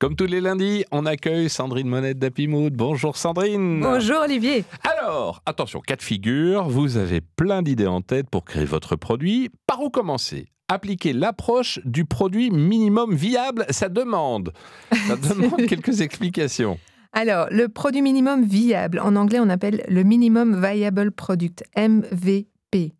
Comme tous les lundis, on accueille Sandrine Monette d'Apimoud. Bonjour Sandrine. Bonjour Olivier. Alors, attention, cas de figure, vous avez plein d'idées en tête pour créer votre produit. Par où commencer? Appliquer l'approche du produit minimum viable, ça demande, ça demande quelques explications. Alors, le produit minimum viable, en anglais on appelle le minimum viable product, MVP.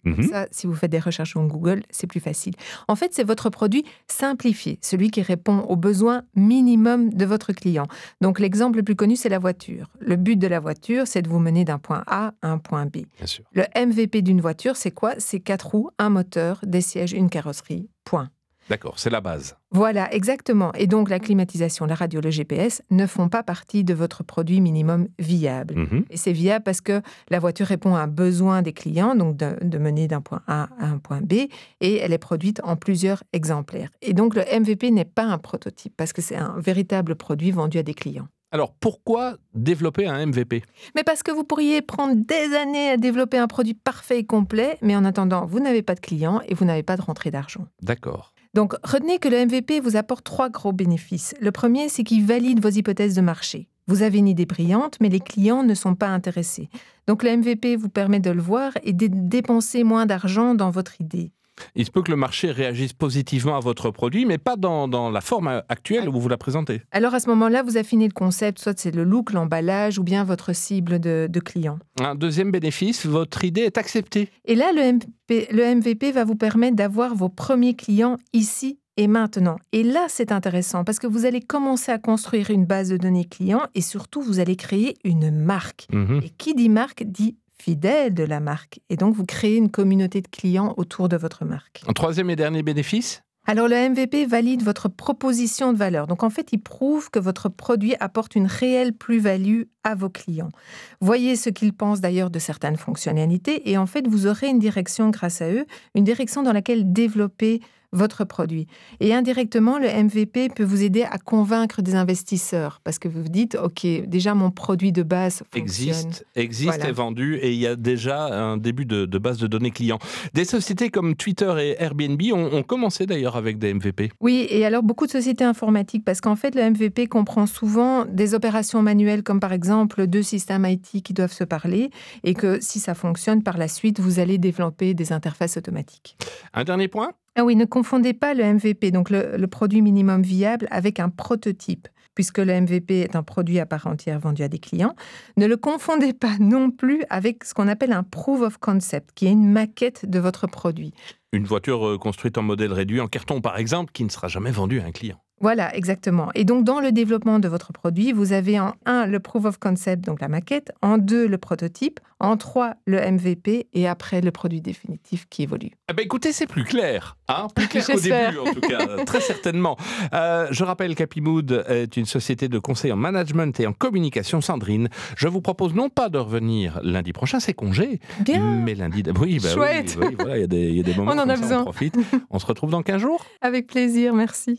Mhm. Ça, si vous faites des recherches sur Google, c'est plus facile. En fait, c'est votre produit simplifié, celui qui répond aux besoins minimum de votre client. Donc, l'exemple le plus connu, c'est la voiture. Le but de la voiture, c'est de vous mener d'un point A à un point B. Bien sûr. Le MVP d'une voiture, c'est quoi? C'est quatre roues, un moteur, des sièges, une carrosserie. Point. D'accord, c'est la base. Voilà, exactement. Et donc, la climatisation, la radio, le GPS ne font pas partie de votre produit minimum viable. Mhm. Et c'est viable parce que la voiture répond à un besoin des clients, donc de, de mener d'un point A à un point B, et elle est produite en plusieurs exemplaires. Et donc, le MVP n'est pas un prototype parce que c'est un véritable produit vendu à des clients. Alors, pourquoi développer un MVP Mais parce que vous pourriez prendre des années à développer un produit parfait et complet, mais en attendant, vous n'avez pas de clients et vous n'avez pas de rentrée d'argent. D'accord. Donc, retenez que le MVP vous apporte trois gros bénéfices. Le premier, c'est qu'il valide vos hypothèses de marché. Vous avez une idée brillante, mais les clients ne sont pas intéressés. Donc, le MVP vous permet de le voir et de dépenser moins d'argent dans votre idée. Il se peut que le marché réagisse positivement à votre produit, mais pas dans, dans la forme actuelle où vous la présentez. Alors, à ce moment-là, vous affinez le concept, soit c'est le look, l'emballage ou bien votre cible de, de clients. Un deuxième bénéfice, votre idée est acceptée. Et là, le MVP, le MVP va vous permettre d'avoir vos premiers clients ici et maintenant. Et là, c'est intéressant parce que vous allez commencer à construire une base de données clients et surtout, vous allez créer une marque. Mhm. Et qui dit marque dit fidèle de la marque. Et donc, vous créez une communauté de clients autour de votre marque. Un troisième et dernier bénéfice? Alors, le MVP valide votre proposition de valeur. Donc, en fait, il prouve que votre produit apporte une réelle plus-value à vos clients. Voyez ce qu'ils pensent d'ailleurs de certaines fonctionnalités et en fait, vous aurez une direction grâce à eux, une direction dans laquelle développer votre produit. Et indirectement, le MVP peut vous aider à convaincre des investisseurs parce que vous vous dites, OK, déjà mon produit de base fonctionne. existe, existe Voilà. est vendu et il y a déjà un début de, de base de données clients. Des sociétés comme Twitter et Airbnb ont, ont commencé d'ailleurs avec des MVP. Oui, et alors beaucoup de sociétés informatiques, parce qu'en fait, le MVP comprend souvent des opérations manuelles, comme par exemple deux systèmes IT qui doivent se parler, et que si ça fonctionne, par la suite, vous allez développer des interfaces automatiques. Un dernier point? Ah oui, ne confondez pas le MVP, donc le, le produit minimum viable, avec un prototype, puisque le MVP est un produit à part entière vendu à des clients. Ne le confondez pas non plus avec ce qu'on appelle un proof of concept, qui est une maquette de votre produit. Une voiture euh, construite en modèle réduit en carton par exemple qui ne sera jamais vendue à un client. Voilà, exactement. Et donc, dans le développement de votre produit, vous avez en un le proof of concept, donc la maquette, en deux le prototype, en trois le MVP et après le produit définitif qui évolue. Eh ben écoutez, c'est plus clair, hein plus clair qu'au début en tout cas, très certainement. Euh, je rappelle qu'Happymood est une société de conseil en management et en communication. Sandrine, je vous propose non pas de revenir lundi prochain, c'est congé, Bien, mais lundi. Oui, bah oui, Chouette. oui, voilà, il y, a des- il y a des moments On en comme a ça, besoin. on profite. On se retrouve dans 15 jours. avec plaisir, merci.